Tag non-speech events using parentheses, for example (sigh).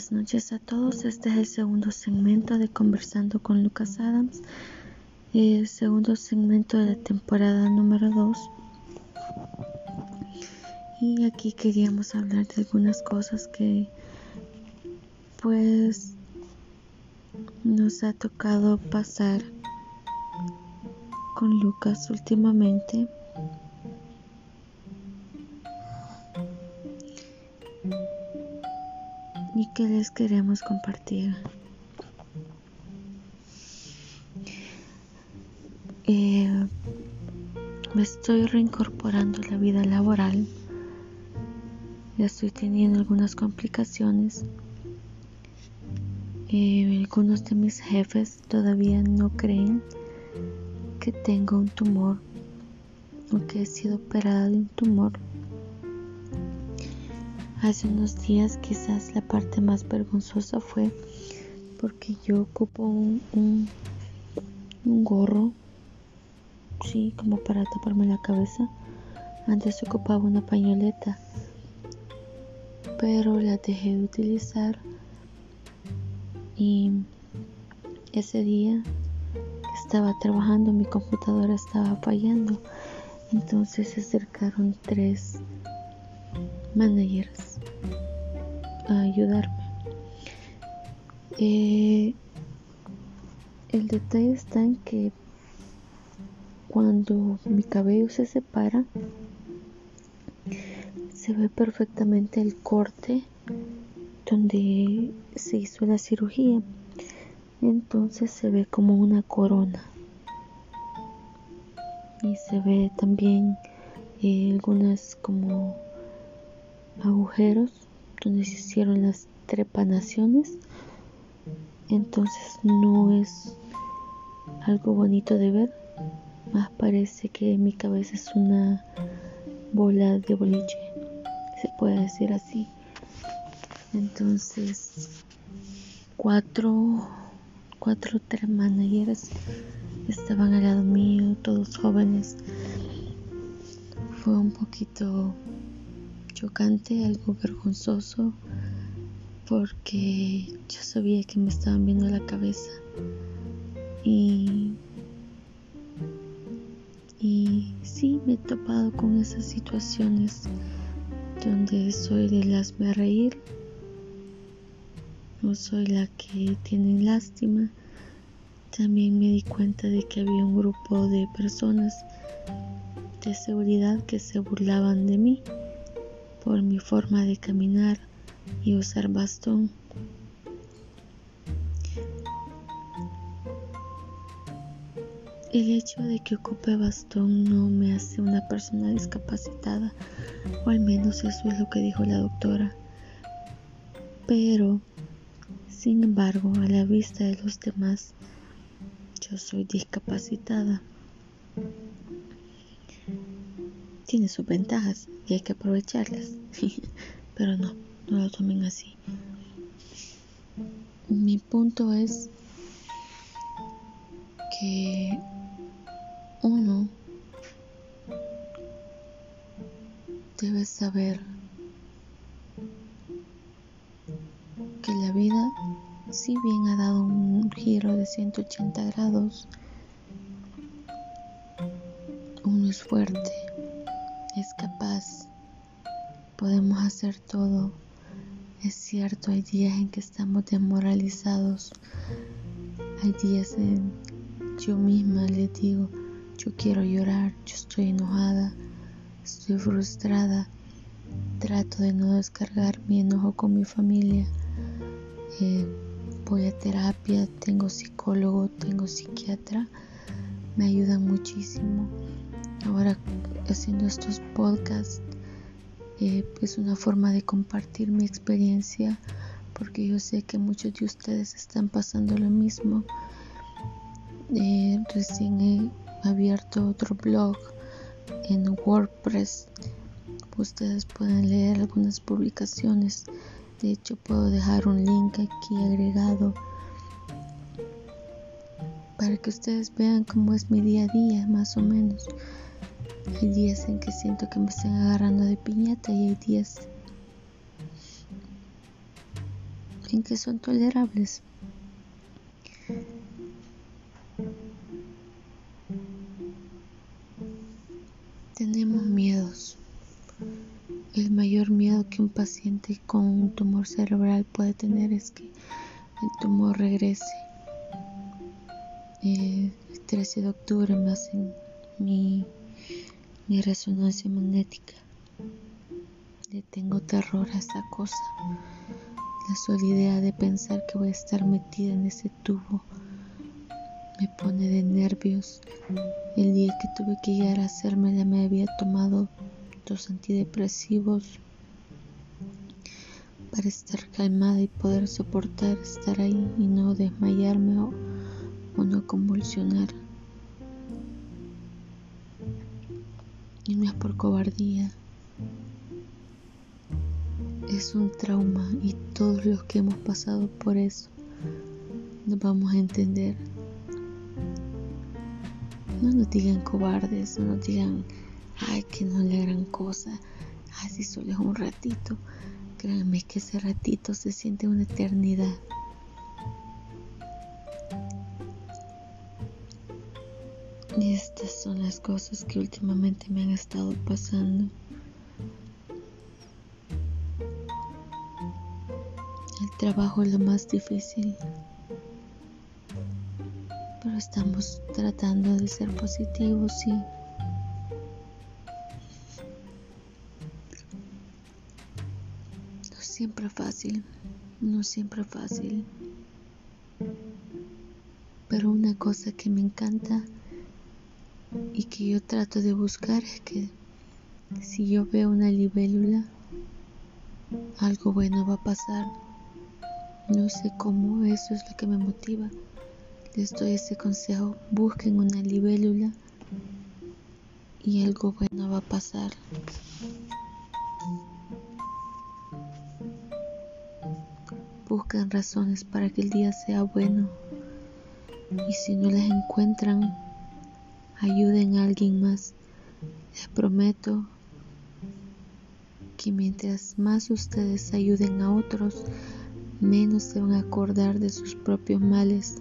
Buenas noches a todos. Este es el segundo segmento de Conversando con Lucas Adams. El segundo segmento de la temporada número 2. Y aquí queríamos hablar de algunas cosas que pues nos ha tocado pasar con Lucas últimamente. Que les queremos compartir. Eh, me estoy reincorporando a la vida laboral. Ya estoy teniendo algunas complicaciones. Eh, algunos de mis jefes todavía no creen que tengo un tumor o que he sido operada de un tumor. Hace unos días quizás la parte más vergonzosa fue porque yo ocupo un, un, gorro, sí, como para taparme la cabeza. Antes ocupaba una pañoleta, pero la dejé de utilizar y ese día estaba trabajando mi computadora estaba fallando entonces se acercaron tres managers a ayudarme. Eh, el detalle está en que cuando mi cabello se separa, se ve perfectamente el corte donde se hizo la cirugía. Entonces se ve como una corona. Y se ve también eh, algunas como agujeros donde se hicieron las trepanaciones. Entonces no es algo bonito de ver. Más parece que mi cabeza es una bola de boliche se puede decir así. Entonces cuatro cuatro tres managers estaban al lado mío todos jóvenes. Fue un poquito chocante, algo vergonzoso, porque yo sabía que me estaban viendo la cabeza. Y, y sí, me he topado con esas situaciones donde soy de las me reír o soy la que tiene lástima. También me di cuenta de que había un grupo de personas de seguridad que se burlaban de mí por mi forma de caminar y usar bastón. El hecho de que ocupe bastón no me hace una persona discapacitada, o al menos eso es lo que dijo la doctora. Pero, sin embargo, a la vista de los demás, yo soy discapacitada tiene sus ventajas y hay que aprovecharlas. (laughs) Pero no, no lo tomen así. Mi punto es que uno debe saber que la vida, si bien ha dado un giro de 180 grados, uno es fuerte es capaz, podemos hacer todo. Es cierto, hay días en que estamos desmoralizados, hay días en yo misma le digo, yo quiero llorar, yo estoy enojada, estoy frustrada, trato de no descargar mi enojo con mi familia. Eh, voy a terapia, tengo psicólogo, tengo psiquiatra, me ayudan muchísimo. Ahora haciendo estos podcasts eh, es una forma de compartir mi experiencia porque yo sé que muchos de ustedes están pasando lo mismo. Eh, recién he abierto otro blog en WordPress. Ustedes pueden leer algunas publicaciones. De hecho, puedo dejar un link aquí agregado para que ustedes vean cómo es mi día a día, más o menos. Hay días en que siento que me están agarrando de piñata y hay días en que son tolerables. Tenemos miedos. El mayor miedo que un paciente con un tumor cerebral puede tener es que el tumor regrese. el 13 de octubre me hacen mi, mi resonancia magnética. Le tengo terror a esa cosa. La sola idea de pensar que voy a estar metida en ese tubo me pone de nervios. El día que tuve que llegar a hacerme ya me había tomado dos antidepresivos para estar calmada y poder soportar estar ahí y no desmayarme o, o no convulsionar. Y no es por cobardía, es un trauma y todos los que hemos pasado por eso nos vamos a entender. No nos digan cobardes, no nos digan, ay, que no le gran cosa, así solo es un ratito. Créanme que ese ratito se siente una eternidad. Y estas son las cosas que últimamente me han estado pasando. El trabajo es lo más difícil, pero estamos tratando de ser positivos y no siempre fácil, no siempre fácil. Pero una cosa que me encanta y que yo trato de buscar es que si yo veo una libélula, algo bueno va a pasar. No sé cómo, eso es lo que me motiva. Les doy ese consejo, busquen una libélula y algo bueno va a pasar. Busquen razones para que el día sea bueno y si no las encuentran, ayuden a alguien más. Les prometo que mientras más ustedes ayuden a otros, menos se van a acordar de sus propios males